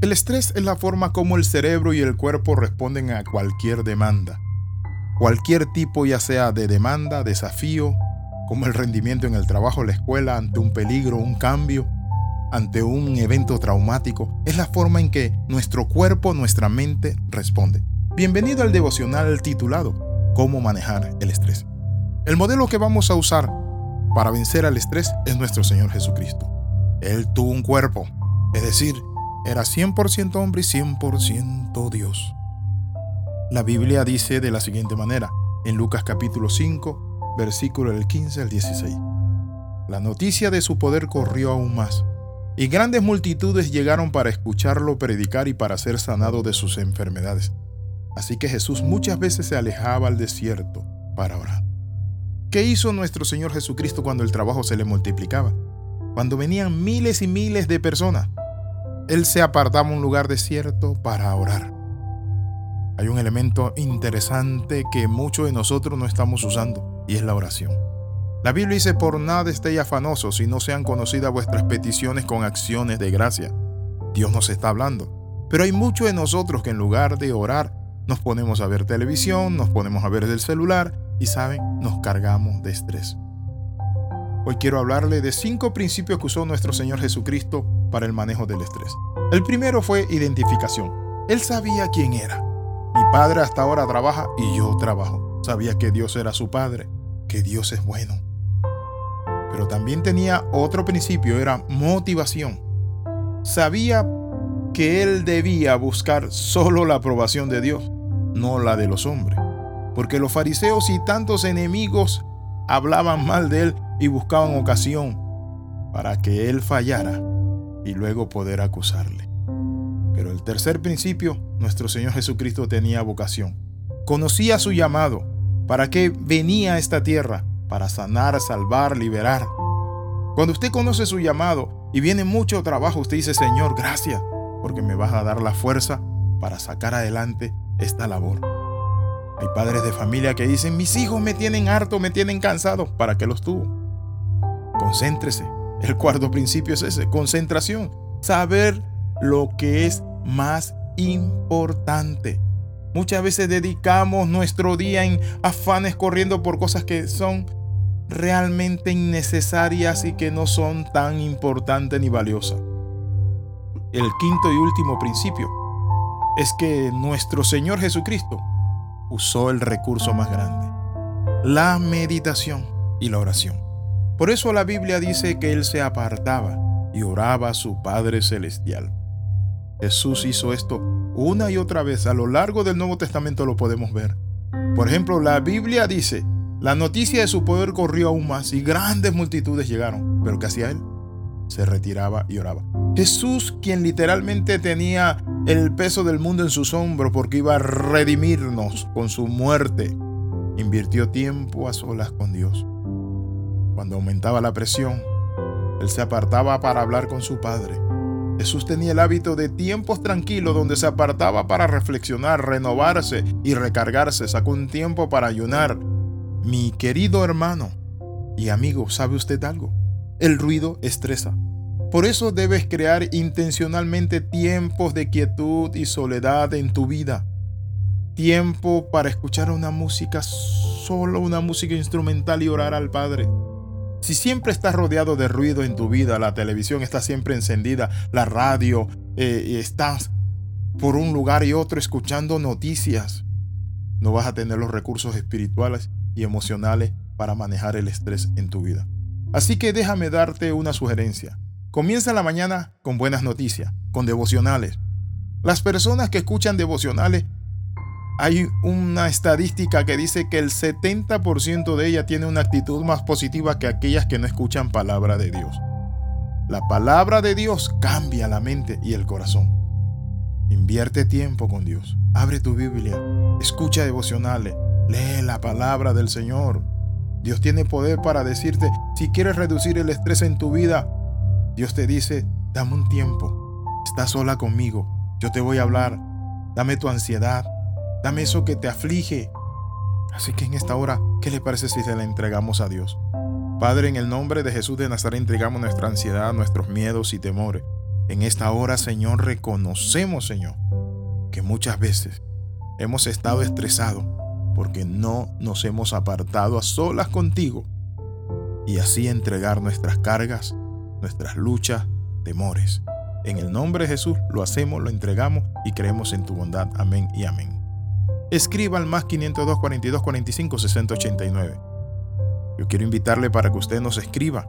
El estrés es la forma como el cerebro y el cuerpo responden a cualquier demanda. Cualquier tipo ya sea de demanda, desafío, como el rendimiento en el trabajo, la escuela, ante un peligro, un cambio, ante un evento traumático, es la forma en que nuestro cuerpo, nuestra mente responde. Bienvenido al devocional titulado Cómo manejar el estrés. El modelo que vamos a usar para vencer al estrés es nuestro Señor Jesucristo. Él tuvo un cuerpo, es decir, era 100% hombre y 100% Dios. La Biblia dice de la siguiente manera, en Lucas capítulo 5, versículo del 15 al 16. La noticia de su poder corrió aún más, y grandes multitudes llegaron para escucharlo predicar y para ser sanado de sus enfermedades. Así que Jesús muchas veces se alejaba al desierto para orar. ¿Qué hizo nuestro Señor Jesucristo cuando el trabajo se le multiplicaba? Cuando venían miles y miles de personas, Él se apartaba a un lugar desierto para orar. Hay un elemento interesante que muchos de nosotros no estamos usando y es la oración. La Biblia dice, por nada estéis afanosos si no sean conocidas vuestras peticiones con acciones de gracia. Dios nos está hablando. Pero hay muchos de nosotros que en lugar de orar, nos ponemos a ver televisión, nos ponemos a ver el celular y saben, nos cargamos de estrés. Hoy quiero hablarle de cinco principios que usó nuestro Señor Jesucristo para el manejo del estrés. El primero fue identificación. Él sabía quién era. Mi padre hasta ahora trabaja y yo trabajo. Sabía que Dios era su padre, que Dios es bueno. Pero también tenía otro principio, era motivación. Sabía que él debía buscar solo la aprobación de Dios, no la de los hombres porque los fariseos y tantos enemigos hablaban mal de él y buscaban ocasión para que él fallara y luego poder acusarle. Pero el tercer principio, nuestro Señor Jesucristo tenía vocación. Conocía su llamado, para qué venía a esta tierra, para sanar, salvar, liberar. Cuando usted conoce su llamado y viene mucho trabajo, usted dice, Señor, gracias, porque me vas a dar la fuerza para sacar adelante esta labor. Hay padres de familia que dicen, mis hijos me tienen harto, me tienen cansado. ¿Para qué los tuvo? Concéntrese. El cuarto principio es ese, concentración. Saber lo que es más importante. Muchas veces dedicamos nuestro día en afanes corriendo por cosas que son realmente innecesarias y que no son tan importantes ni valiosas. El quinto y último principio es que nuestro Señor Jesucristo usó el recurso más grande, la meditación y la oración. Por eso la Biblia dice que él se apartaba y oraba a su Padre Celestial. Jesús hizo esto una y otra vez. A lo largo del Nuevo Testamento lo podemos ver. Por ejemplo, la Biblia dice, la noticia de su poder corrió aún más y grandes multitudes llegaron. Pero ¿qué hacía él? Se retiraba y oraba. Jesús, quien literalmente tenía el peso del mundo en sus hombros porque iba a redimirnos con su muerte, invirtió tiempo a solas con Dios. Cuando aumentaba la presión, él se apartaba para hablar con su Padre. Jesús tenía el hábito de tiempos tranquilos donde se apartaba para reflexionar, renovarse y recargarse. Sacó un tiempo para ayunar. Mi querido hermano y amigo, ¿sabe usted algo? El ruido estresa. Por eso debes crear intencionalmente tiempos de quietud y soledad en tu vida. Tiempo para escuchar una música, solo una música instrumental y orar al Padre. Si siempre estás rodeado de ruido en tu vida, la televisión está siempre encendida, la radio, eh, estás por un lugar y otro escuchando noticias, no vas a tener los recursos espirituales y emocionales para manejar el estrés en tu vida. Así que déjame darte una sugerencia. Comienza la mañana con buenas noticias, con devocionales. Las personas que escuchan devocionales, hay una estadística que dice que el 70% de ellas tiene una actitud más positiva que aquellas que no escuchan palabra de Dios. La palabra de Dios cambia la mente y el corazón. Invierte tiempo con Dios. Abre tu Biblia. Escucha devocionales. Lee la palabra del Señor. Dios tiene poder para decirte, si quieres reducir el estrés en tu vida, Dios te dice, dame un tiempo, estás sola conmigo, yo te voy a hablar, dame tu ansiedad, dame eso que te aflige. Así que en esta hora, ¿qué le parece si se la entregamos a Dios? Padre, en el nombre de Jesús de Nazaret entregamos nuestra ansiedad, nuestros miedos y temores. En esta hora, Señor, reconocemos, Señor, que muchas veces hemos estado estresados porque no nos hemos apartado a solas contigo y así entregar nuestras cargas, nuestras luchas, temores. En el nombre de Jesús lo hacemos, lo entregamos y creemos en tu bondad. Amén y amén. Escriba al más 502 42 45 60 89. Yo quiero invitarle para que usted nos escriba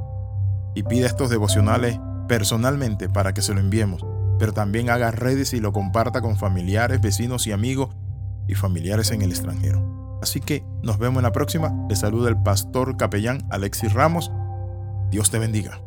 y pida estos devocionales personalmente para que se lo enviemos, pero también haga redes y lo comparta con familiares, vecinos y amigos y familiares en el extranjero. Así que nos vemos en la próxima. Le saluda el pastor capellán Alexis Ramos. Dios te bendiga.